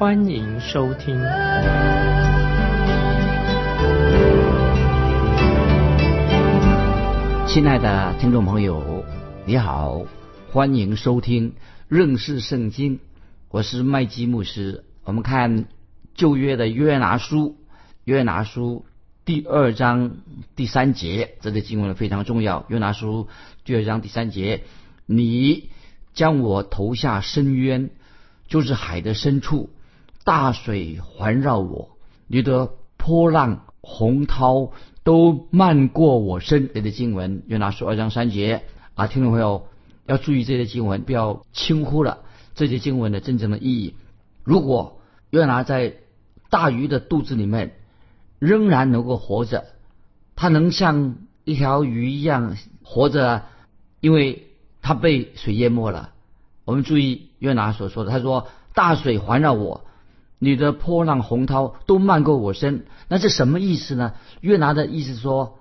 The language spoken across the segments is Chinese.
欢迎收听。亲爱的听众朋友，你好，欢迎收听认识圣经。我是麦基牧师。我们看旧约的约拿书，约拿书第二章第三节，这个经文非常重要。约拿书第二章第三节，你将我投下深渊，就是海的深处，大水环绕我，你的波浪洪涛。都漫过我身，这的经文约拿书二章三节啊，听众朋友要注意这些经文，不要轻忽了这些经文的真正的意义。如果约拿在大鱼的肚子里面仍然能够活着，他能像一条鱼一样活着，因为他被水淹没了。我们注意约拿所说的，他说大水环绕我。你的波浪洪涛都漫过我身，那是什么意思呢？约拿的意思说，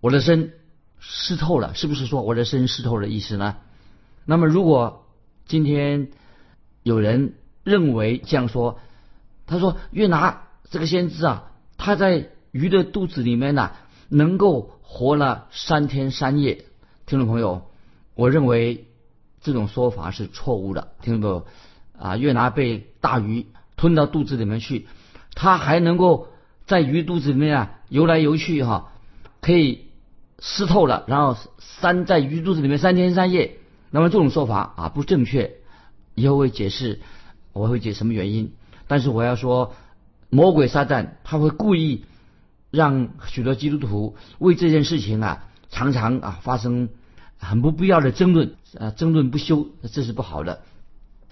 我的身湿透了，是不是说我的身湿透的意思呢？那么如果今天有人认为这样说，他说约拿这个先知啊，他在鱼的肚子里面呢，能够活了三天三夜。听众朋友，我认为这种说法是错误的。听众朋友啊，约拿被大鱼。吞到肚子里面去，它还能够在鱼肚子里面啊游来游去哈，可以湿透了，然后三在鱼肚子里面三天三夜。那么这种说法啊不正确，以后会解释，我会解什么原因。但是我要说，魔鬼撒旦他会故意让许多基督徒为这件事情啊常常啊发生很不必要的争论啊争论不休，这是不好的。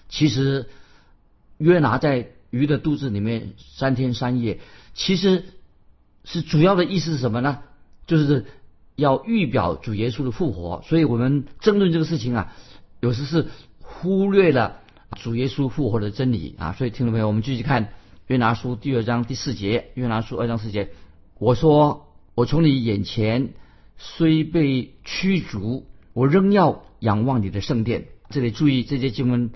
其实约拿在。鱼的肚子里面三天三夜，其实是主要的意思是什么呢？就是要预表主耶稣的复活。所以我们争论这个事情啊，有时是忽略了主耶稣复活的真理啊。所以听众朋友，我们继续看约拿书第二章第四节。约拿书二章四节，我说：“我从你眼前虽被驱逐，我仍要仰望你的圣殿。”这里注意这些经文。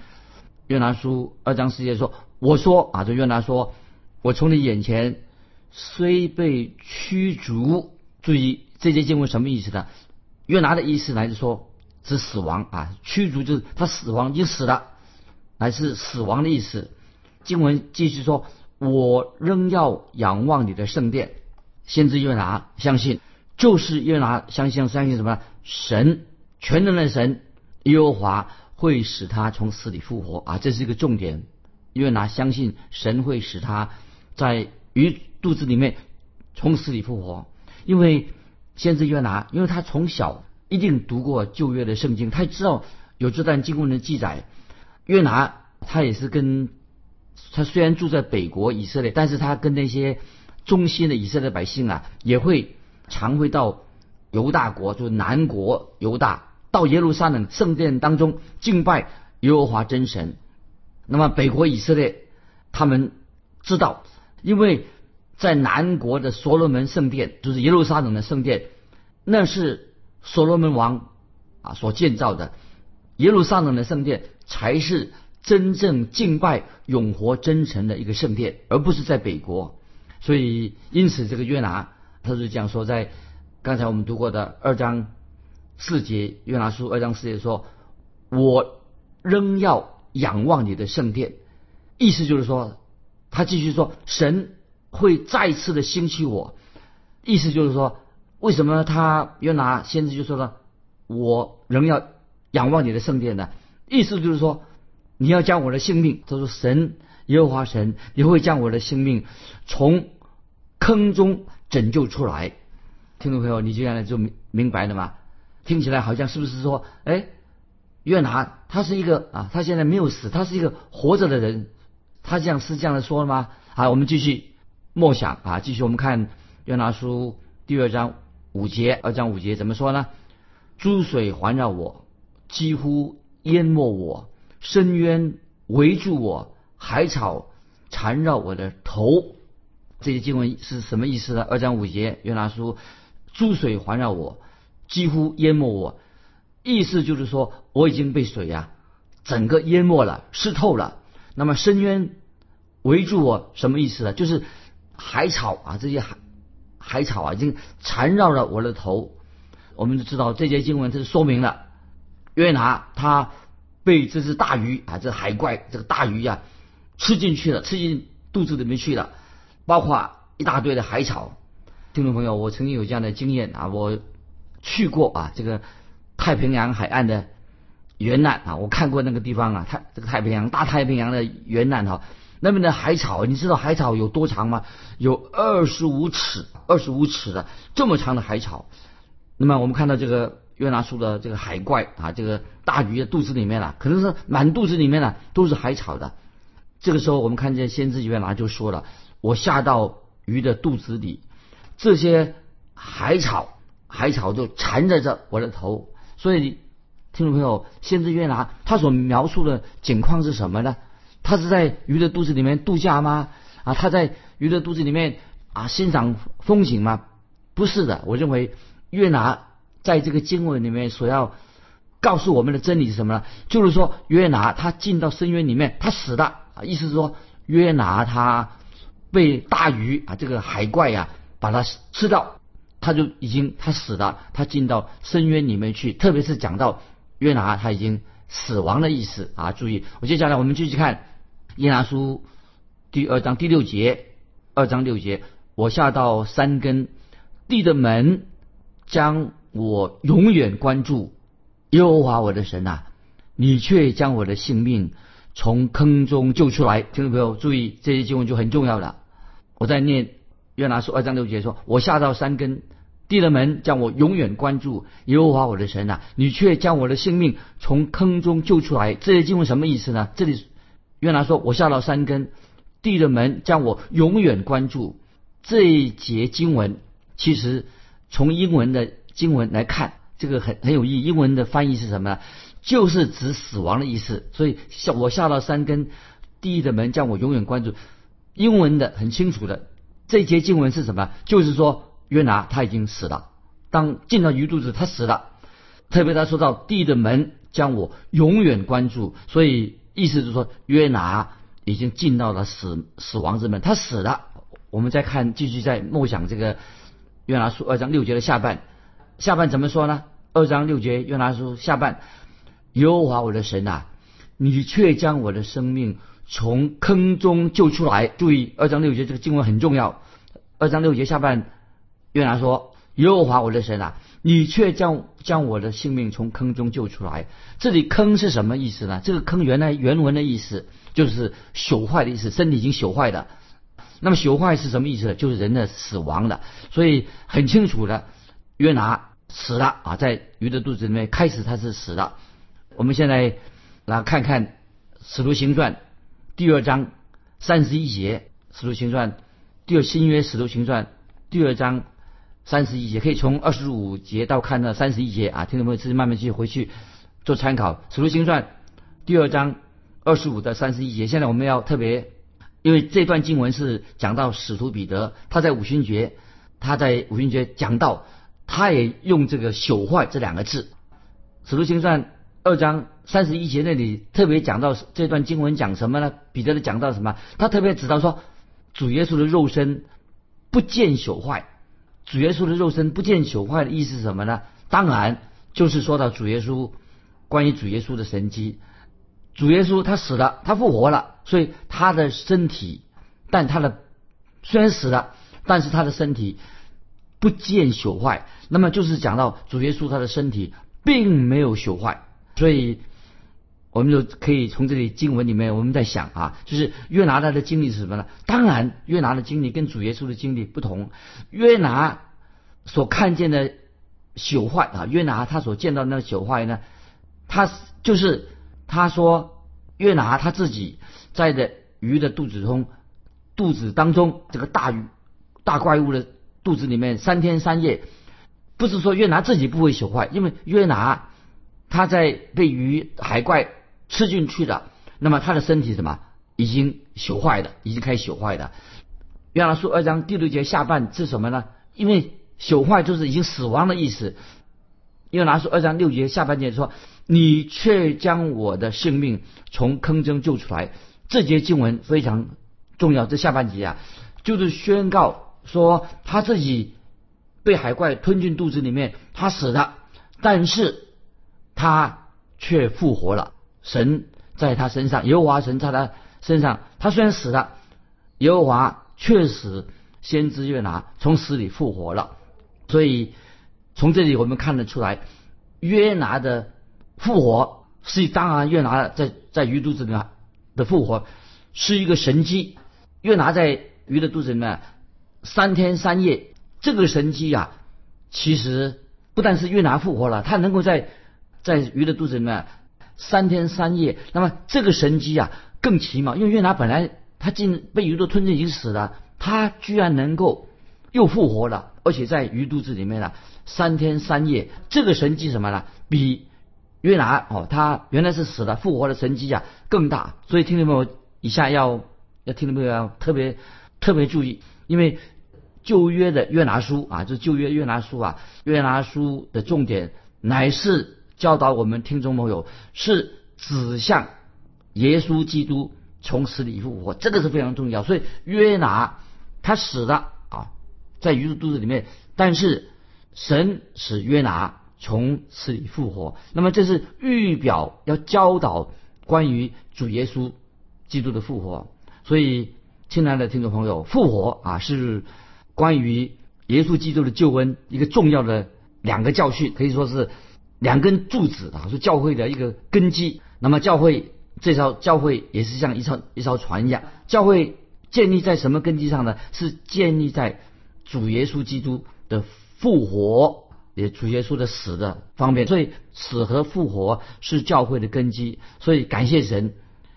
约拿书二章四节说。我说啊，这约拿说，我从你眼前虽被驱逐，注意这些经文什么意思呢？约拿的意思来自说指死亡啊，驱逐就是他死亡已经死了，乃是死亡的意思。经文继续说，我仍要仰望你的圣殿。先知约拿相信，就是约拿相信相信什么？神全能的神耶和华会使他从死里复活啊，这是一个重点。约拿相信神会使他在鱼肚子里面从死里复活，因为先知约拿，因为他从小一定读过旧约的圣经，他知道有这段经文的记载。约拿他也是跟他虽然住在北国以色列，但是他跟那些忠心的以色列百姓啊，也会常会到犹大国，就南国犹大，到耶路撒冷圣殿当中敬拜耶和华真神。那么北国以色列，他们知道，因为在南国的所罗门圣殿，就是耶路撒冷的圣殿，那是所罗门王啊所建造的，耶路撒冷的圣殿才是真正敬拜永活真神的一个圣殿，而不是在北国。所以，因此这个约拿他是讲说，在刚才我们读过的二章四节约拿书二章四节说：“我仍要。”仰望你的圣殿，意思就是说，他继续说，神会再次的兴起我。意思就是说，为什么他约拿先知就说了，我仍要仰望你的圣殿呢？意思就是说，你要将我的性命，他说神耶和华神，你会将我的性命从坑中拯救出来。听众朋友，你接下来就明明白了吗？听起来好像是不是说，哎？约拿他是一个啊，他现在没有死，他是一个活着的人。他这样是这样的说了吗？好，我们继续默想啊，继续我们看约拿书第二章五节，二章五节怎么说呢？诸水环绕我，几乎淹没我；深渊围住我，海草缠绕我的头。这些经文是什么意思呢？二章五节，约拿书，诸水环绕我，几乎淹没我。意思就是说，我已经被水呀整个淹没了，湿透了。那么深渊围住我，什么意思呢？就是海草啊，这些海海草啊，已经缠绕了我的头。我们都知道这节经文，这是说明了约拿他被这只大鱼啊，这海怪这个大鱼呀吃进去了，吃进肚子里面去了，包括一大堆的海草。听众朋友，我曾经有这样的经验啊，我去过啊这个。太平洋海岸的沿岸啊，我看过那个地方啊，太这个太平洋大太平洋的沿岸哈，那边的海草，你知道海草有多长吗？有二十五尺，二十五尺的这么长的海草。那么我们看到这个约拿书的这个海怪啊，这个大鱼的肚子里面啊，可能是满肚子里面呢都是海草的。这个时候我们看见先知约拿就说了：“我下到鱼的肚子里，这些海草，海草就缠着这我的头。”所以，听众朋友，先知约拿他所描述的景况是什么呢？他是在鱼的肚子里面度假吗？啊，他在鱼的肚子里面啊欣赏风景吗？不是的，我认为约拿在这个经文里面所要告诉我们的真理是什么呢？就是说，约拿他进到深渊里面，他死了啊，意思是说，约拿他被大鱼啊这个海怪呀把他吃掉。他就已经他死了，他进到深渊里面去。特别是讲到约拿他已经死亡的意思啊！注意，我接下来我们继续看约拿书第二章第六节，二章六节，我下到山根地的门，将我永远关注。耶和华我的神呐，你却将我的性命从坑中救出来。听众朋友注意，这些经文就很重要了。我在念。约拿书二章六节说：“我下到山根地的门，将我永远关注。耶和华我的神呐，你却将我的性命从坑中救出来。”这些经文什么意思呢？这里原来说：“我下到山根地的门，将我永远关注。”这一节经文其实从英文的经文来看，这个很很有意义。英文的翻译是什么呢？就是指死亡的意思。所以下我下到山根地的门，将我永远关注。英文的很清楚的。这一节经文是什么？就是说约拿他已经死了。当进到鱼肚子，他死了。特别他说到地的门将我永远关注，所以意思就是说约拿已经进到了死死亡之门，他死了。我们再看，继续在默想这个约拿书二章六节的下半，下半怎么说呢？二章六节约拿书下半，耶和华我的神啊，你却将我的生命。从坑中救出来。注意二章六节这个经文很重要。二章六节下半，约拿说：“耶和华我的神啊，你却将将我的性命从坑中救出来。”这里“坑”是什么意思呢？这个“坑”原来原文的意思就是朽坏的意思，身体已经朽坏的。那么朽坏是什么意思？就是人的死亡的。所以很清楚的，约拿死了啊，在鱼的肚子里面开始他是死了。我们现在来看看《使徒行传》。第二章三十一节，《使徒行传》第二新约《使徒行传》第二章三十一节，可以从二十五节到看到三十一节啊，听众朋友自己慢慢去回去做参考。《使徒行传》第二章二十五到三十一节，现在我们要特别，因为这段经文是讲到使徒彼得，他在五旬节，他在五旬节讲到，他也用这个朽坏这两个字，《使徒行传》。二章三十一节那里特别讲到这段经文讲什么呢？彼得的讲到什么？他特别指到说，主耶稣的肉身不见朽坏。主耶稣的肉身不见朽坏的意思是什么呢？当然就是说到主耶稣关于主耶稣的神迹。主耶稣他死了，他复活了，所以他的身体，但他的虽然死了，但是他的身体不见朽坏。那么就是讲到主耶稣他的身体并没有朽坏。所以，我们就可以从这里经文里面，我们在想啊，就是约拿他的经历是什么呢？当然，约拿的经历跟主耶稣的经历不同。约拿所看见的朽坏啊，约拿他所见到那个朽坏呢，他就是他说约拿他自己在的鱼的肚子中肚子当中这个大鱼大怪物的肚子里面三天三夜。不是说约拿自己不会朽坏，因为约拿他在被鱼海怪吃进去的，那么他的身体什么已经朽坏的，已经开始朽坏的。约拿书二章第六节下半是什么呢？因为朽坏就是已经死亡的意思。约拿书二章六节下半节说：“你却将我的性命从坑中救出来。”这节经文非常重要。这下半节啊，就是宣告说他自己。被海怪吞进肚子里面，他死了，但是他却复活了。神在他身上，耶和华神在他身上。他虽然死了，耶和华确实先知约拿从死里复活了。所以从这里我们看得出来，约拿的复活是当然，约拿在在鱼肚子里面的复活是一个神迹。约拿在鱼的肚子里面三天三夜。这个神机啊，其实不但是约拿复活了，他能够在在鱼的肚子里面三天三夜。那么这个神机啊更奇妙，因为约拿本来他进被鱼都吞进已经死了，他居然能够又复活了，而且在鱼肚子里面呢三天三夜。这个神机什么呢？比约拿哦，他原来是死了复活的神机啊更大。所以听众朋友以下要要听众朋友要特别特别注意，因为。旧约的约拿书啊，这旧约约拿书啊，约拿书的重点乃是教导我们听众朋友，是指向耶稣基督从死里复活，这个是非常重要。所以约拿他死了啊，在鱼肚子里面，但是神使约拿从死里复活，那么这是预表要教导关于主耶稣基督的复活。所以，亲爱的听众朋友，复活啊是。关于耶稣基督的救恩，一个重要的两个教训，可以说是两根柱子啊，是教会的一个根基。那么教会这艘教会也是像一艘一艘船一样，教会建立在什么根基上呢？是建立在主耶稣基督的复活，也主耶稣的死的方面。所以死和复活是教会的根基。所以感谢神，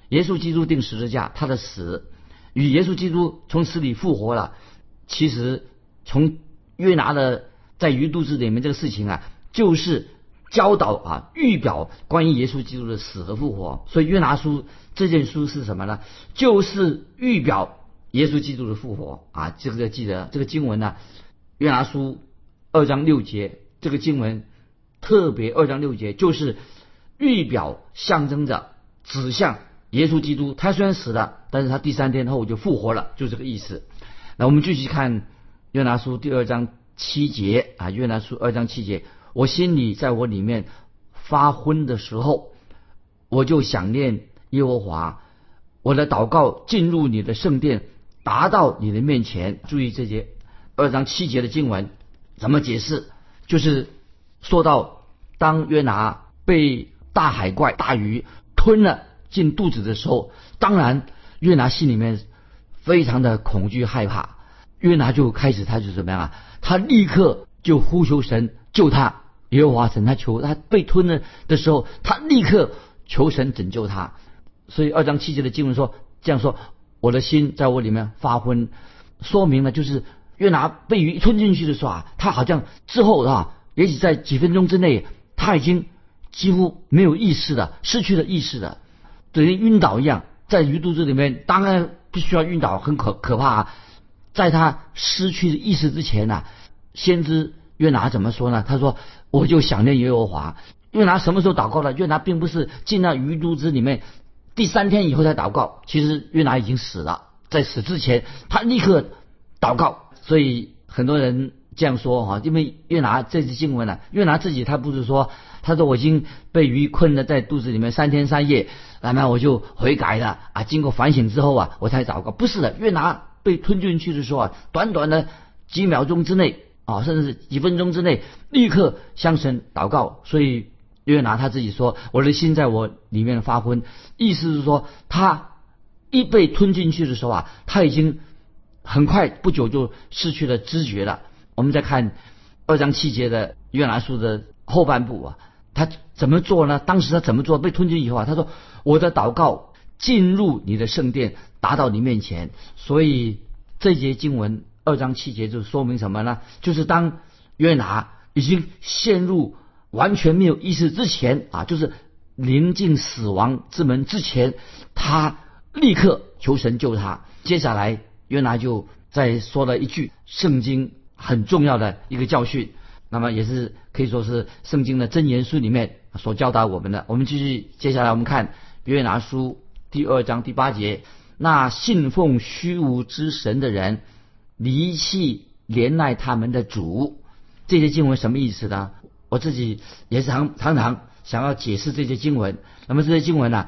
耶稣基督定十字架，他的死与耶稣基督从死里复活了。其实，从约拿的在鱼肚子里面这个事情啊，就是教导啊预表关于耶稣基督的死和复活。所以约拿书这件书是什么呢？就是预表耶稣基督的复活啊。这个要记得这个经文呢，约拿书二章六节这个经文特别二章六节就是预表象征着指向耶稣基督。他虽然死了，但是他第三天后就复活了，就这个意思。那我们继续看约拿书第二章七节啊，约拿书二章七节，我心里在我里面发昏的时候，我就想念耶和华，我的祷告进入你的圣殿，达到你的面前。注意这节二章七节的经文怎么解释？就是说到当约拿被大海怪大鱼吞了进肚子的时候，当然约拿心里面。非常的恐惧害怕，约拿就开始，他就怎么样啊？他立刻就呼求神救他，耶和华神，他求他被吞了的时候，他立刻求神拯救他。所以二章七节的经文说这样说：我的心在我里面发昏，说明了就是约拿被鱼吞进去的时候啊，他好像之后啊，也许在几分钟之内，他已经几乎没有意识的，失去了意识的，等于晕倒一样，在鱼肚子里面，当然。必须要晕倒，很可可怕啊！在他失去意识之前呢，先知约拿怎么说呢？他说：“我就想念耶和华。”约拿什么时候祷告的？约拿并不是进到鱼肚子里面第三天以后才祷告，其实约拿已经死了，在死之前他立刻祷告。所以很多人这样说哈，因为约拿这次经文呢，约拿自己他不是说，他说我已经被鱼困了在肚子里面三天三夜。那么我就悔改了啊！经过反省之后啊，我才祷告。不是的，约拿被吞进去的时候啊，短短的几秒钟之内啊，甚至是几分钟之内，立刻向神祷告。所以约拿他自己说：“我的心在我里面发昏。”意思是说，他一被吞进去的时候啊，他已经很快不久就失去了知觉了。我们再看二章七节的约拿书的后半部啊。他怎么做呢？当时他怎么做？被吞进以后啊，他说：“我的祷告进入你的圣殿，达到你面前。所以这节经文二章七节就说明什么呢？就是当约拿已经陷入完全没有意识之前啊，就是临近死亡之门之前，他立刻求神救他。接下来约拿就再说了一句圣经很重要的一个教训，那么也是可以说是圣经的真言书里面所教导我们的。我们继续，接下来我们看约拿书。第二章第八节，那信奉虚无之神的人，离弃怜爱他们的主，这些经文什么意思呢？我自己也是常常常想要解释这些经文。那么这些经文呢，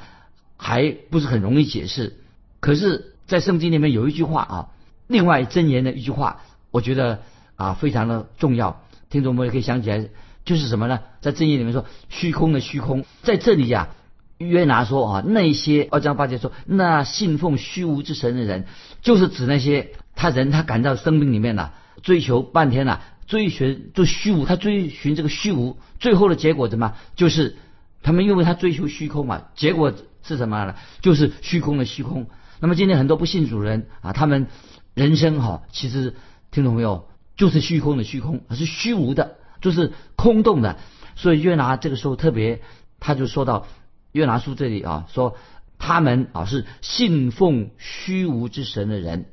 还不是很容易解释。可是，在圣经里面有一句话啊，另外真言的一句话，我觉得啊非常的重要。听众朋友可以想起来，就是什么呢？在真言里面说，虚空的虚空，在这里呀。约拿说啊，那些二章八节说，那信奉虚无之神的人，就是指那些他人他感到生命里面呐，追求半天呐，追寻就虚无，他追寻这个虚无，最后的结果怎么？就是他们因为他追求虚空嘛，结果是什么呢？就是虚空的虚空。那么今天很多不信主人啊，他们人生哈，其实听懂没有？就是虚空的虚空，是虚无的，就是空洞的。所以约拿这个时候特别，他就说到。约拿书这里啊说，他们啊是信奉虚无之神的人。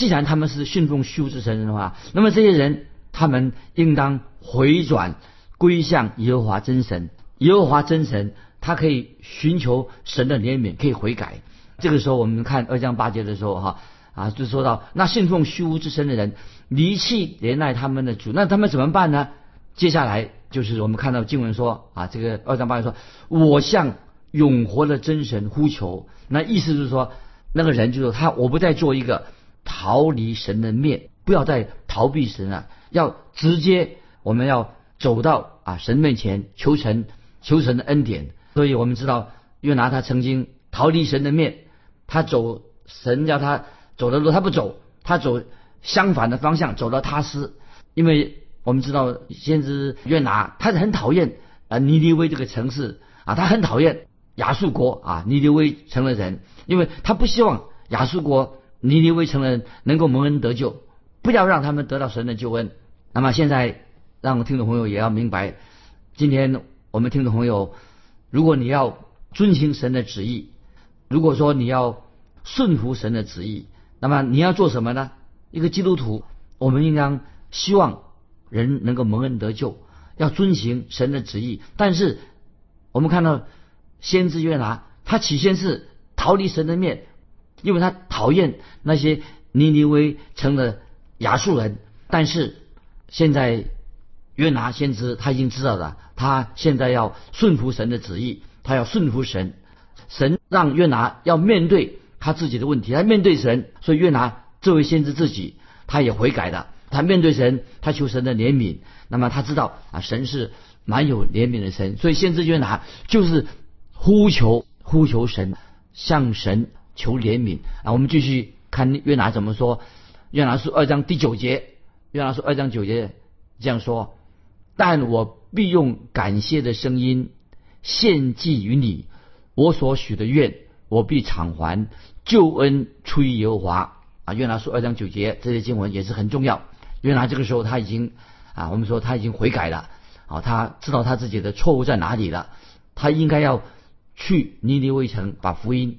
既然他们是信奉虚无之神的话，那么这些人他们应当回转归向耶和华真神。耶和华真神他可以寻求神的怜悯，可以悔改。这个时候我们看二章八节的时候哈啊就说到，那信奉虚无之神的人离弃怜爱他们的主，那他们怎么办呢？接下来就是我们看到经文说啊，这个二章八节说，我向永活的真神呼求，那意思就是说，那个人就是他，我不再做一个逃离神的面，不要再逃避神了，要直接我们要走到啊神面前求神，求神的恩典。所以我们知道约拿他曾经逃离神的面，他走神叫他走的路他不走，他走相反的方向走到他斯，因为我们知道先知约拿他是很讨厌啊尼尼微这个城市啊，他很讨厌。亚述国啊，尼尼微成了人，因为他不希望亚述国尼尼微成人能够蒙恩得救，不要让他们得到神的救恩。那么现在，让听众朋友也要明白，今天我们听众朋友，如果你要遵行神的旨意，如果说你要顺服神的旨意，那么你要做什么呢？一个基督徒，我们应当希望人能够蒙恩得救，要遵行神的旨意。但是我们看到。先知约拿，他起先是逃离神的面，因为他讨厌那些尼尼微城的亚述人。但是现在约拿先知他已经知道了，他现在要顺服神的旨意，他要顺服神。神让约拿要面对他自己的问题，他面对神，所以约拿这位先知自己他也悔改了，他面对神，他求神的怜悯。那么他知道啊，神是蛮有怜悯的神，所以先知约拿就是。呼求呼求神，向神求怜悯啊！我们继续看约拿怎么说。约拿书二章第九节，约拿书二章九节这样说：“但我必用感谢的声音献祭于你，我所许的愿，我必偿还。救恩出于耶和华啊！”约拿书二章九节这些经文也是很重要。约拿这个时候他已经啊，我们说他已经悔改了啊，他知道他自己的错误在哪里了，他应该要。去尼尼微城，把福音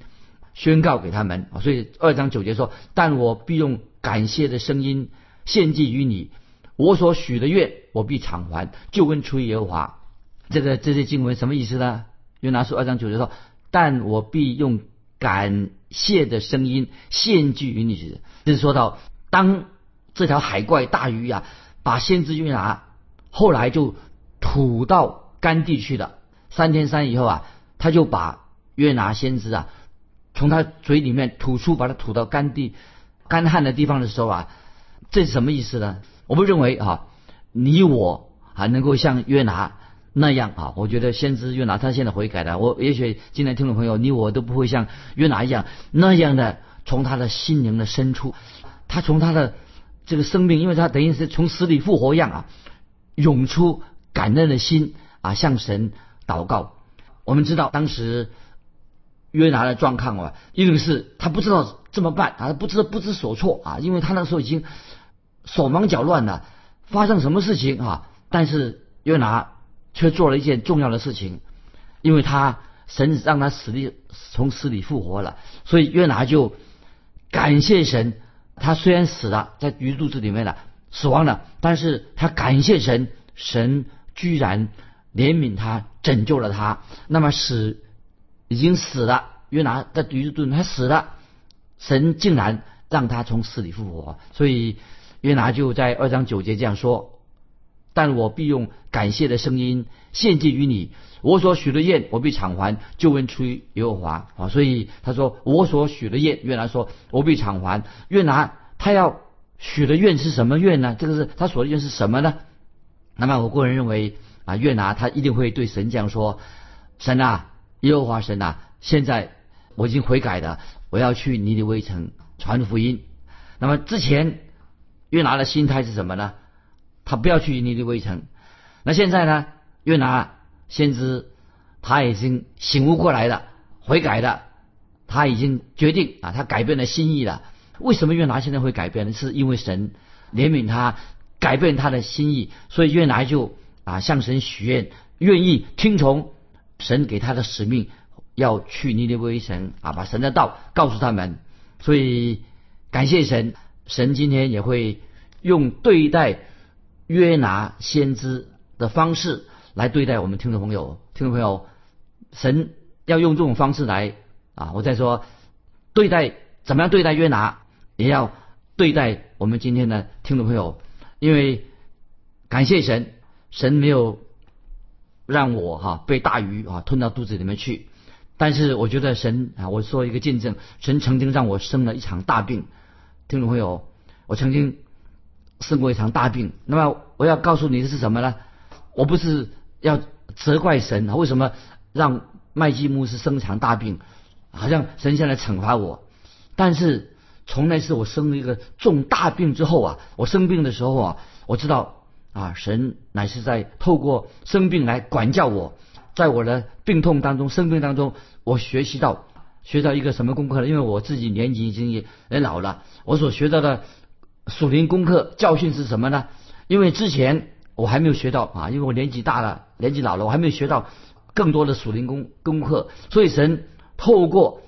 宣告给他们啊！所以二章九节说：“但我必用感谢的声音献祭于你，我所许的愿，我必偿还，就跟出耶和华。”这个这些经文什么意思呢？约拿书二章九节说：“但我必用感谢的声音献祭于你。”就是说到，当这条海怪大鱼呀，把先知约拿后来就吐到干地去了，三天三以后啊。他就把约拿先知啊，从他嘴里面吐出，把他吐到干地、干旱的地方的时候啊，这是什么意思呢？我不认为啊，你我还能够像约拿那样啊。我觉得先知约拿他现在悔改了，我也许今天听众朋友，你我都不会像约拿一样那样的从他的心灵的深处，他从他的这个生命，因为他等于是从死里复活一样啊，涌出感恩的心啊，向神祷告。我们知道，当时约拿的状况啊，一个是他不知道怎么办啊，不知不知所措啊，因为他那时候已经手忙脚乱了，发生什么事情啊？但是约拿却做了一件重要的事情，因为他神让他死里从死里复活了，所以约拿就感谢神。他虽然死了，在鱼肚子里面了，死亡了，但是他感谢神，神居然怜悯他，拯救了他。那么使已经死了，约拿在鱼肚子他死了，神竟然让他从死里复活。所以约拿就在二章九节这样说：“但我必用感谢的声音献祭于你，我所许的愿，我必偿还，救恩出于耶和华。”啊，所以他说：“我所许的愿，约拿说，我必偿还。”约拿他要许的愿是什么愿呢？这个是他所的愿是什么呢？那么我个人认为啊，约拿他一定会对神这样说：“神啊，耶和华神啊，现在我已经悔改了，我要去尼尼微城传福音。”那么之前约拿的心态是什么呢？他不要去尼尼微城。那现在呢？约拿先知他已经醒悟过来了，悔改了，他已经决定啊，他改变了心意了。为什么约拿现在会改变呢？是因为神怜悯他，改变他的心意，所以约拿就啊向神许愿，愿意听从神给他的使命，要去尼尼微城啊，把神的道告诉他们。所以感谢神，神今天也会用对待约拿先知的方式来对待我们听众朋友。听众朋友，神要用这种方式来啊，我再说对待怎么样对待约拿。也要对待我们今天的听众朋友，因为感谢神，神没有让我哈被大鱼啊吞到肚子里面去。但是我觉得神啊，我说一个见证，神曾经让我生了一场大病。听众朋友，我曾经生过一场大病。那么我要告诉你的是什么呢？我不是要责怪神，为什么让麦基牧师生一场大病，好像神现在惩罚我，但是。从那次我生了一个重大病之后啊，我生病的时候啊，我知道啊，神乃是在透过生病来管教我，在我的病痛当中、生病当中，我学习到学到一个什么功课呢？因为我自己年纪已经也也老了，我所学到的属灵功课教训是什么呢？因为之前我还没有学到啊，因为我年纪大了，年纪老了，我还没有学到更多的属灵功功课，所以神透过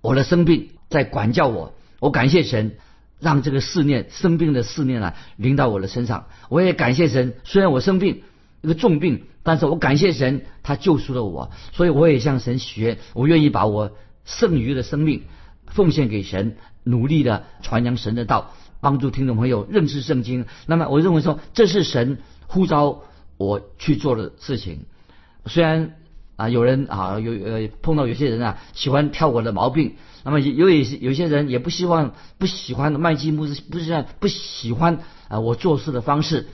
我的生病在管教我。我感谢神，让这个思念生病的思念啊临到我的身上。我也感谢神，虽然我生病一个重病，但是我感谢神，他救赎了我。所以我也向神许愿，我愿意把我剩余的生命奉献给神，努力的传扬神的道，帮助听众朋友认识圣经。那么我认为说，这是神呼召我去做的事情。虽然啊，有人啊有呃碰到有些人啊喜欢挑我的毛病。那么有有些有些人也不希望不喜欢麦基牧师，不是不喜欢啊我做事的方式。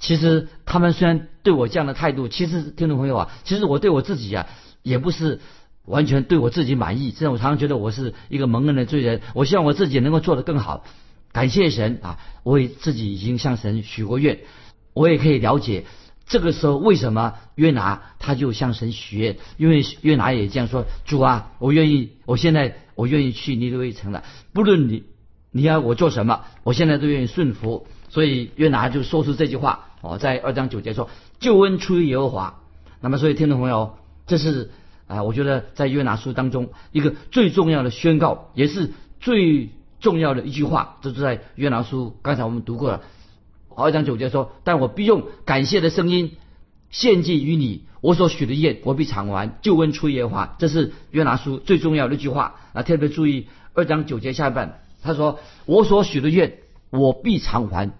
其实他们虽然对我这样的态度，其实听众朋友啊，其实我对我自己啊也不是完全对我自己满意。这样我常常觉得我是一个蒙恩的罪人。我希望我自己能够做得更好。感谢神啊，我也自己已经向神许过愿，我也可以了解。这个时候，为什么约拿他就向神许愿？因为约拿也这样说：“主啊，我愿意，我现在我愿意去尼罗微城了。不论你你要我做什么，我现在都愿意顺服。”所以约拿就说出这句话。哦，在二章九节说：“救恩出于耶和华。”那么，所以听众朋友，这是啊，我觉得在约拿书当中一个最重要的宣告，也是最重要的一句话，这是在约拿书。刚才我们读过了。二章九节说：“但我必用感谢的声音献祭于你，我所许的愿，我必偿还，救恩出耶和华。”这是约拿书最重要的一句话啊！特别注意二章九节下半，他说：“我所许的愿，我必偿还。”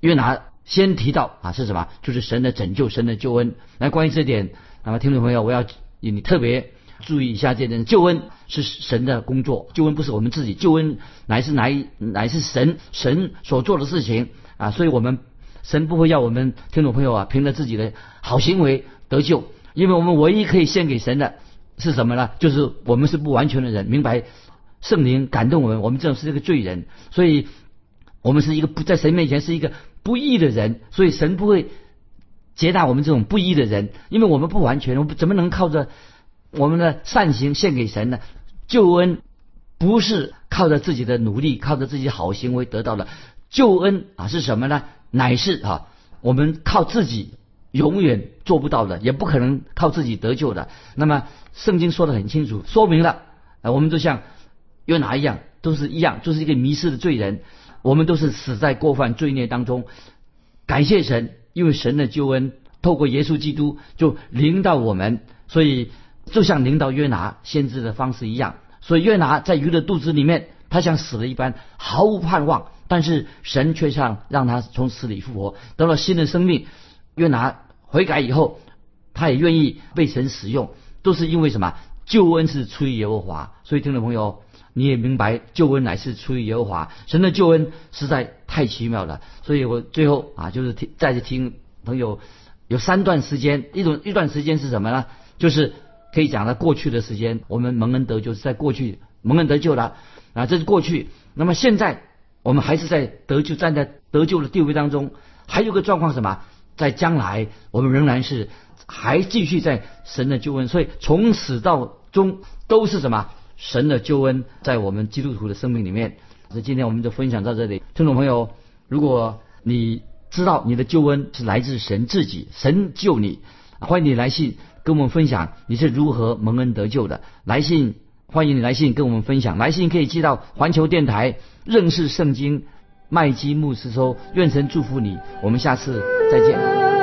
约拿先提到啊是什么？就是神的拯救，神的救恩。那关于这点，那么听众朋友，我要你特别注意一下这点：救恩是神的工作，救恩不是我们自己，救恩乃是乃乃是神神所做的事情。啊，所以我们神不会要我们听众朋友啊，凭着自己的好行为得救，因为我们唯一可以献给神的是什么呢？就是我们是不完全的人，明白圣灵感动我们，我们这种是一个罪人，所以我们是一个不在神面前是一个不义的人，所以神不会接纳我们这种不义的人，因为我们不完全，我们怎么能靠着我们的善行献给神呢？救恩不是靠着自己的努力，靠着自己好行为得到的。救恩啊是什么呢？乃是啊，我们靠自己永远做不到的，也不可能靠自己得救的。那么圣经说的很清楚，说明了啊，我们都像约拿一样，都是一样，就是一个迷失的罪人。我们都是死在过犯罪孽当中。感谢神，因为神的救恩透过耶稣基督就领到我们，所以就像领到约拿先知的方式一样。所以约拿在鱼的肚子里面，他像死了一般，毫无盼望。但是神却像让他从死里复活，得了新的生命。约拿悔改以后，他也愿意被神使用，都是因为什么？救恩是出于耶和华。所以听众朋友，你也明白，救恩乃是出于耶和华。神的救恩实在太奇妙了。所以我最后啊，就是听再次听朋友有三段时间，一种一段时间是什么呢？就是可以讲到过去的时间，我们蒙恩得救是在过去蒙恩得救了啊，这是过去。那么现在。我们还是在得救，站在得救的地位当中。还有个状况什么？在将来，我们仍然是还继续在神的救恩。所以从始到终都是什么？神的救恩在我们基督徒的生命里面。所以今天我们就分享到这里。听众朋友，如果你知道你的救恩是来自神自己，神救你，欢迎你来信跟我们分享你是如何蒙恩得救的。来信。欢迎你来信跟我们分享，来信可以寄到环球电台认识圣经麦基牧师收，愿神祝福你，我们下次再见。